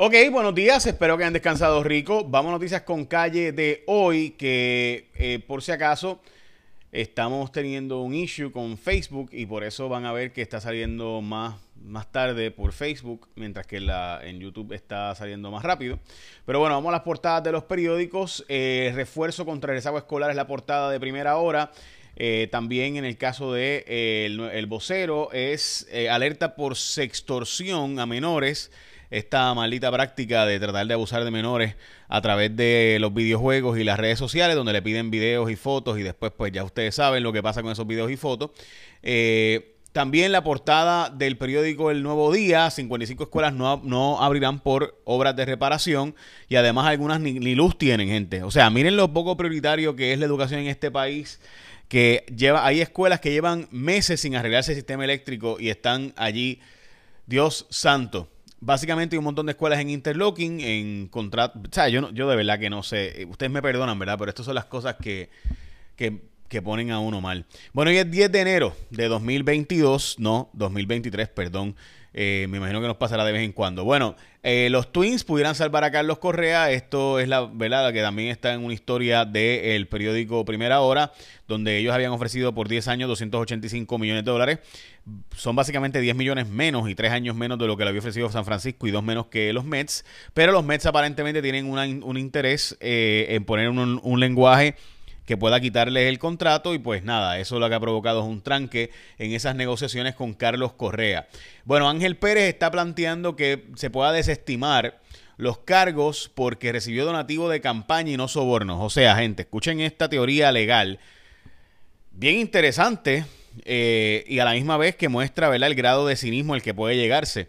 Ok, buenos días, espero que hayan descansado rico. Vamos a noticias con calle de hoy, que eh, por si acaso estamos teniendo un issue con Facebook y por eso van a ver que está saliendo más, más tarde por Facebook, mientras que la, en YouTube está saliendo más rápido. Pero bueno, vamos a las portadas de los periódicos. Eh, refuerzo contra el rezago escolar es la portada de primera hora. Eh, también en el caso de el, vocero es alerta por sextorsión a menores esta maldita práctica de tratar de abusar de menores a través de los videojuegos y las redes sociales, donde le piden videos y fotos y después pues ya ustedes saben lo que pasa con esos videos y fotos. Eh, también la portada del periódico El Nuevo Día, 55 escuelas no, no abrirán por obras de reparación y además algunas ni, ni, luz tienen, gente. O sea, miren lo poco prioritario que es la educación en este país, que lleva, hay escuelas que llevan meses sin arreglarse el sistema eléctrico y están allí, Dios santo. Básicamente hay un montón de escuelas en interlocking, en contrato. O sea, yo, yo de verdad que no sé. Ustedes me perdonan, ¿verdad? Pero estas son las cosas que, que, que ponen a uno mal. Bueno, hoy es 10 de enero de 2022, no, 2023, perdón. Eh, me imagino que nos pasará de vez en cuando. Bueno, eh, los Twins pudieran salvar a Carlos Correa. Esto es la verdad que también está en una historia del periódico Primera Hora, donde ellos habían ofrecido por 10 años 285 millones de dólares. Son básicamente 10 millones menos y 3 años menos de lo que le había ofrecido San Francisco y dos menos que los Mets. Pero los Mets aparentemente tienen un interés eh, en poner un lenguaje que pueda quitarle el contrato y pues nada, eso lo que ha provocado es un tranque en esas negociaciones con Carlos Correa. Bueno, Ángel Pérez está planteando que se pueda desestimar los cargos porque recibió donativo de campaña y no sobornos. O sea, gente, escuchen esta teoría legal, bien interesante eh, y a la misma vez que muestra ¿verdad? el grado de cinismo al que puede llegarse.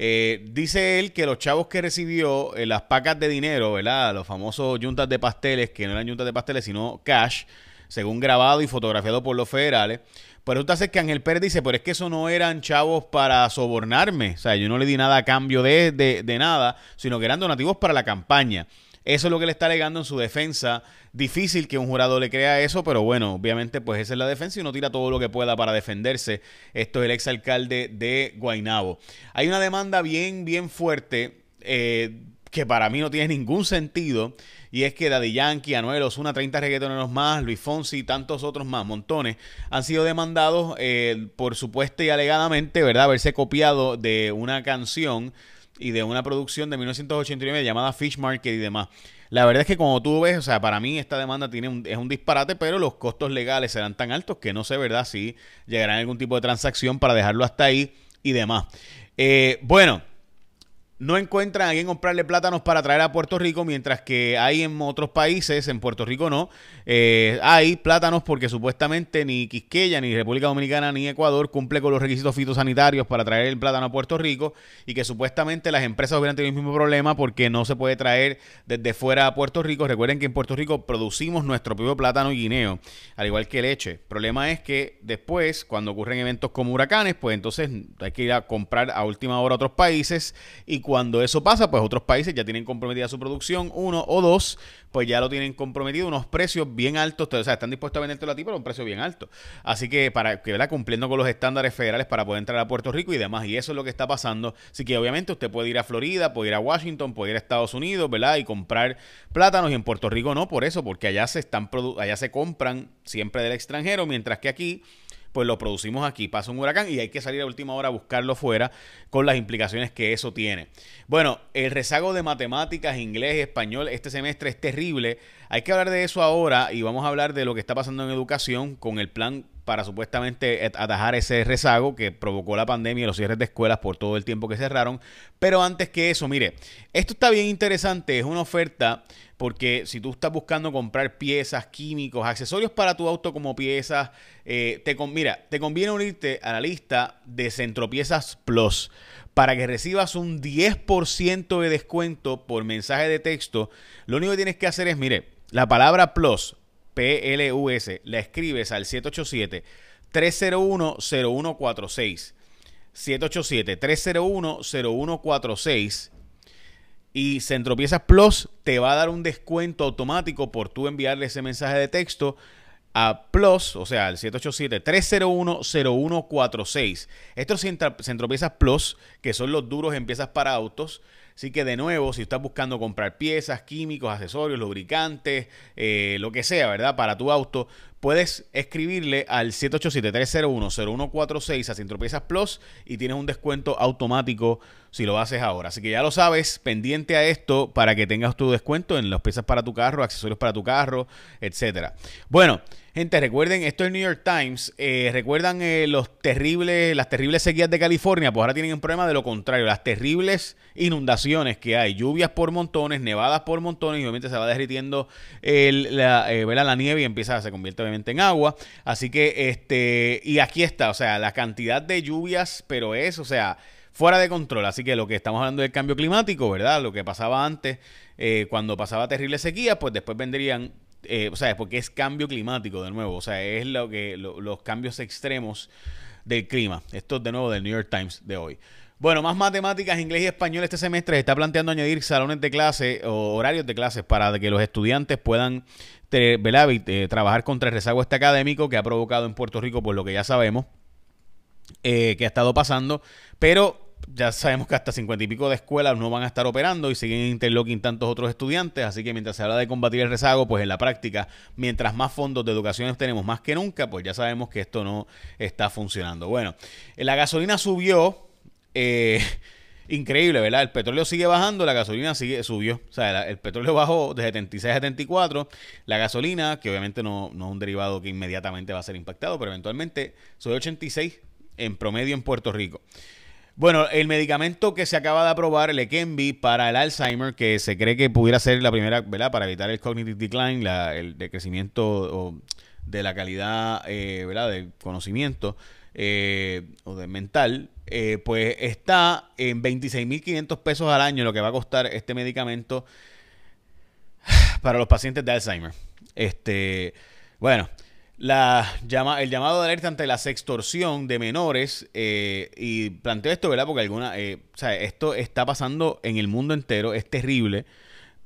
Eh, dice él que los chavos que recibió eh, las pacas de dinero, ¿verdad? Los famosos yuntas de pasteles, que no eran yuntas de pasteles, sino cash, según grabado y fotografiado por los federales. Pero resulta ser que Ángel Pérez dice, pero es que eso no eran chavos para sobornarme. O sea, yo no le di nada a cambio de, de, de nada, sino que eran donativos para la campaña. Eso es lo que le está alegando en su defensa. Difícil que un jurado le crea eso, pero bueno, obviamente pues esa es la defensa y uno tira todo lo que pueda para defenderse. Esto es el exalcalde de Guainabo. Hay una demanda bien, bien fuerte eh, que para mí no tiene ningún sentido. Y es que Daddy Yankee, Anuel Osuna, 30 reggaetoneros más, Luis Fonsi y tantos otros más, montones, han sido demandados eh, por supuesto y alegadamente, ¿verdad?, haberse copiado de una canción y de una producción de 1989 llamada Fish Market y demás. La verdad es que como tú ves, o sea, para mí esta demanda tiene es un disparate, pero los costos legales serán tan altos que no sé, ¿verdad?, si llegarán algún tipo de transacción para dejarlo hasta ahí y demás. Eh, bueno, no encuentran a quien comprarle plátanos para traer a Puerto Rico, mientras que hay en otros países, en Puerto Rico no, eh, hay plátanos porque supuestamente ni Quisqueya, ni República Dominicana, ni Ecuador cumple con los requisitos fitosanitarios para traer el plátano a Puerto Rico y que supuestamente las empresas hubieran tenido el mismo problema porque no se puede traer desde fuera a Puerto Rico. Recuerden que en Puerto Rico producimos nuestro propio plátano y guineo, al igual que leche. El problema es que después, cuando ocurren eventos como huracanes, pues entonces hay que ir a comprar a última hora a otros países y cuando eso pasa, pues otros países ya tienen comprometida su producción, uno o dos, pues ya lo tienen comprometido, unos precios bien altos, o sea, están dispuestos a vendértelo a ti por un precio bien alto. Así que para que, ¿verdad? Cumpliendo con los estándares federales para poder entrar a Puerto Rico y demás, y eso es lo que está pasando. Así que obviamente usted puede ir a Florida, puede ir a Washington, puede ir a Estados Unidos, ¿verdad? Y comprar plátanos y en Puerto Rico no, por eso, porque allá se están allá se compran siempre del extranjero, mientras que aquí pues lo producimos aquí. Pasa un huracán y hay que salir a última hora a buscarlo fuera con las implicaciones que eso tiene. Bueno, el rezago de matemáticas, inglés y español este semestre es terrible. Hay que hablar de eso ahora y vamos a hablar de lo que está pasando en educación con el plan para supuestamente atajar ese rezago que provocó la pandemia y los cierres de escuelas por todo el tiempo que cerraron. Pero antes que eso, mire, esto está bien interesante, es una oferta porque si tú estás buscando comprar piezas, químicos, accesorios para tu auto como piezas, eh, mira, te conviene unirte a la lista de Centropiezas Plus para que recibas un 10% de descuento por mensaje de texto. Lo único que tienes que hacer es, mire, la palabra Plus PLUS, la escribes al 787-301-0146. 787-301-0146. Y Centropiezas Plus te va a dar un descuento automático por tú enviarle ese mensaje de texto a Plus, o sea, al 787-301-0146. Estos Centropiezas Plus, que son los duros en piezas para autos, Así que de nuevo, si estás buscando comprar piezas, químicos, accesorios, lubricantes, eh, lo que sea, ¿verdad? Para tu auto, puedes escribirle al 787-301-0146 a Centropiezas Plus y tienes un descuento automático si lo haces ahora. Así que ya lo sabes, pendiente a esto para que tengas tu descuento en las piezas para tu carro, accesorios para tu carro, etcétera. Bueno, gente, recuerden, esto es New York Times. Eh, recuerdan eh, los terribles, las terribles sequías de California, pues ahora tienen un problema de lo contrario, las terribles inundaciones que hay, lluvias por montones, nevadas por montones y obviamente se va derritiendo la, eh, la nieve y empieza, se convierte en agua. Así que, este, y aquí está, o sea, la cantidad de lluvias, pero es, o sea, fuera de control. Así que lo que estamos hablando del cambio climático, ¿verdad? Lo que pasaba antes, eh, cuando pasaba terrible sequía, pues después vendrían, eh, o sea, porque es cambio climático de nuevo, o sea, es lo que los cambios extremos del clima. Esto de nuevo del New York Times de hoy. Bueno, más matemáticas, inglés y español este semestre se está planteando añadir salones de clase o horarios de clases para que los estudiantes puedan eh, trabajar contra el rezago este académico que ha provocado en Puerto Rico, por lo que ya sabemos, que ha estado pasando. Pero ya sabemos que hasta cincuenta y pico de escuelas no van a estar operando y siguen interlocking tantos otros estudiantes, así que mientras se habla de combatir el rezago, pues en la práctica, mientras más fondos de educación tenemos más que nunca, pues ya sabemos que esto no está funcionando. Bueno, la gasolina subió, eh, increíble, ¿verdad? El petróleo sigue bajando, la gasolina sigue subió, o sea, el petróleo bajó de 76 a 74, la gasolina, que obviamente no, no es un derivado que inmediatamente va a ser impactado, pero eventualmente sube 86 en promedio en Puerto Rico. Bueno, el medicamento que se acaba de aprobar, el Leqembi, para el Alzheimer, que se cree que pudiera ser la primera, ¿verdad? Para evitar el cognitive decline, el decrecimiento de la calidad, eh, ¿verdad? Del conocimiento eh, o de mental, eh, pues está en 26.500 pesos al año lo que va a costar este medicamento para los pacientes de Alzheimer. Este, bueno, la llama, el llamado de alerta ante la sextorsión de menores eh, y planteo esto, ¿verdad? Porque alguna, eh, o sea, esto está pasando en el mundo entero, es terrible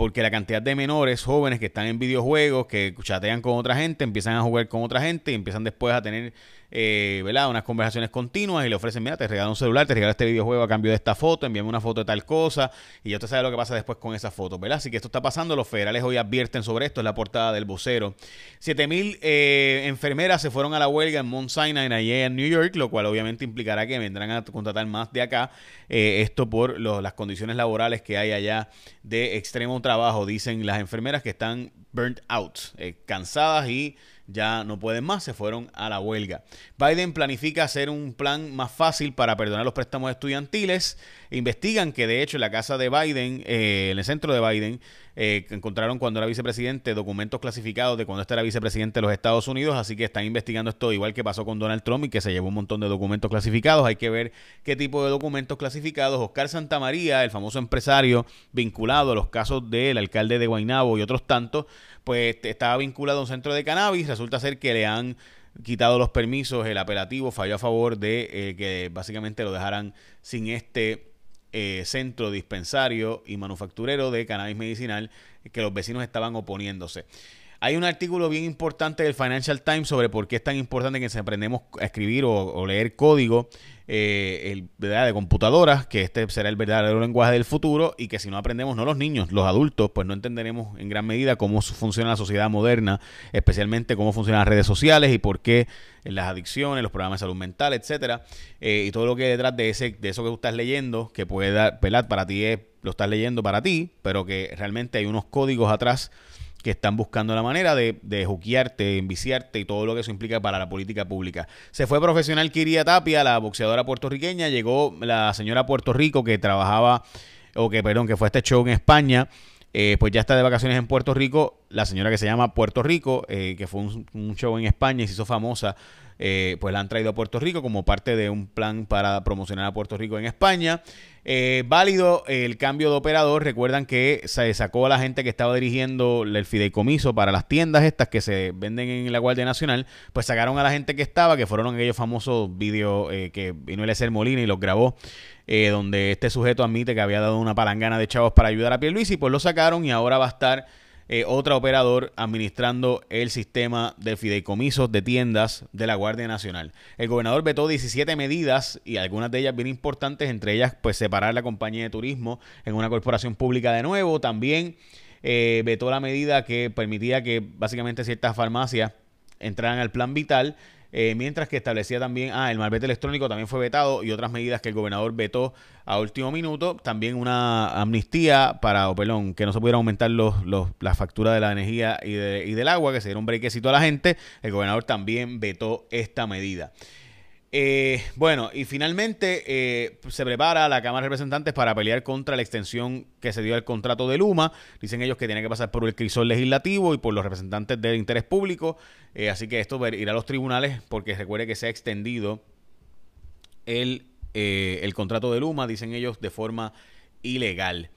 porque la cantidad de menores jóvenes que están en videojuegos, que chatean con otra gente, empiezan a jugar con otra gente y empiezan después a tener eh, unas conversaciones continuas y le ofrecen, mira, te regalo un celular, te regalo este videojuego a cambio de esta foto, envíame una foto de tal cosa y ya usted sabe lo que pasa después con esa foto, ¿verdad? Así que esto está pasando, los federales hoy advierten sobre esto, es la portada del vocero. 7000 eh, enfermeras se fueron a la huelga en Mount Sinai, allá en New York, lo cual obviamente implicará que vendrán a contratar más de acá, eh, esto por las condiciones laborales que hay allá de extremo trabajo trabajo, dicen las enfermeras que están burnt out, eh, cansadas y ya no pueden más, se fueron a la huelga. Biden planifica hacer un plan más fácil para perdonar los préstamos estudiantiles. Investigan que de hecho la casa de Biden, eh, en el centro de Biden, eh, encontraron cuando era vicepresidente documentos clasificados de cuando este era vicepresidente de los Estados Unidos, así que están investigando esto igual que pasó con Donald Trump y que se llevó un montón de documentos clasificados. Hay que ver qué tipo de documentos clasificados. Oscar Santamaría, el famoso empresario vinculado a los casos del alcalde de Guaynabo y otros tantos, pues estaba vinculado a un centro de cannabis. Resulta ser que le han quitado los permisos, el apelativo falló a favor de eh, que básicamente lo dejaran sin este eh, centro dispensario y manufacturero de cannabis medicinal que los vecinos estaban oponiéndose. Hay un artículo bien importante del Financial Times sobre por qué es tan importante que se aprendemos a escribir o, leer código eh, el, de computadoras, que este será el verdadero lenguaje del futuro y que si no aprendemos, no los niños, los adultos, pues no entenderemos en gran medida cómo funciona la sociedad moderna, especialmente cómo funcionan las redes sociales y por qué las adicciones, los programas de salud mental, etcétera, eh, y todo lo que hay detrás de ese, de eso que tú estás leyendo, que puede dar, Para ti es, lo estás leyendo para ti, pero que realmente hay unos códigos atrás que están buscando la manera de, de juquearte, enviciarte y todo lo que eso implica para la política pública. Se fue profesional Kiria Tapia, la boxeadora puertorriqueña, llegó la señora Puerto Rico que trabajaba, o que, perdón, que fue a este show en España, eh, pues ya está de vacaciones en Puerto Rico, la señora que se llama Puerto Rico, eh, que fue un, show en España y se hizo famosa, eh, pues la han traído a Puerto Rico como parte de un plan para promocionar a Puerto Rico en España. Eh, válido el cambio de operador. Recuerdan que se sacó a la gente que estaba dirigiendo el fideicomiso para las tiendas estas que se venden en la Guardia Nacional. Pues sacaron a la gente que estaba, que fueron aquellos famosos vídeos eh, que vino el Molina y los grabó. Eh, donde este sujeto admite que había dado una palangana de chavos para ayudar a Pierluisi, pues lo sacaron y ahora va a estar eh, otra operador administrando el sistema de fideicomisos de tiendas de la Guardia Nacional. El gobernador vetó 17 medidas y algunas de ellas bien importantes, entre ellas pues separar la compañía de turismo en una corporación pública de nuevo. También eh, vetó la medida que permitía que básicamente ciertas farmacias entraran al plan vital eh, mientras que establecía también, ah, el malvete electrónico también fue vetado y otras medidas que el gobernador vetó a último minuto, también una amnistía para, o perdón, que no se pudiera aumentar los, los, la factura de la energía y, de, y del agua, que se diera un brequecito a la gente, el gobernador también vetó esta medida. Eh, bueno, y finalmente eh, se prepara la Cámara de Representantes para pelear contra la extensión que se dio al contrato de Luma. Dicen ellos que tiene que pasar por el crisol legislativo y por los representantes del interés público. Eh, así que esto irá a los tribunales porque recuerde que se ha extendido el, el contrato de Luma, dicen ellos, de forma ilegal.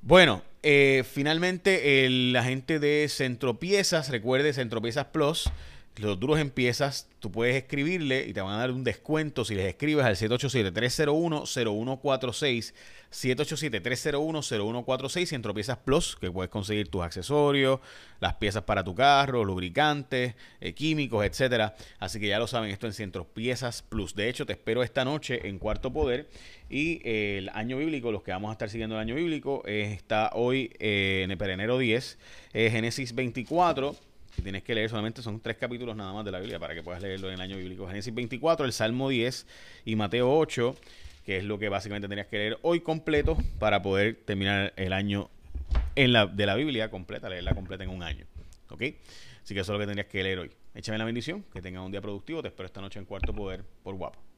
Bueno, finalmente el agente de Centropiezas, recuerde Centropiezas Plus los duros en piezas, tú puedes escribirle y te van a dar un descuento si les escribes al 787-301-0146, 787-301-0146 y Plus, que puedes conseguir tus accesorios, las piezas para tu carro, lubricantes, eh, químicos, etcétera. Así que ya lo saben, esto en Centro Piezas Plus. De hecho, te espero esta noche en Cuarto Poder y eh, el año bíblico, los que vamos a estar siguiendo el año bíblico, eh, está hoy en el enero 10, Génesis 24 que tienes que leer solamente son tres capítulos nada más de la Biblia para que puedas leerlo en el año bíblico. Génesis 24, el Salmo 10 y Mateo 8, que es lo que básicamente tenías que leer hoy completo para poder terminar el año en la, de la Biblia completa, leerla completa en un año. ¿Ok? Así que eso es lo que tendrías que leer hoy. Échame la bendición, que tengas un día productivo. Te espero esta noche en Cuarto Poder por Guapo.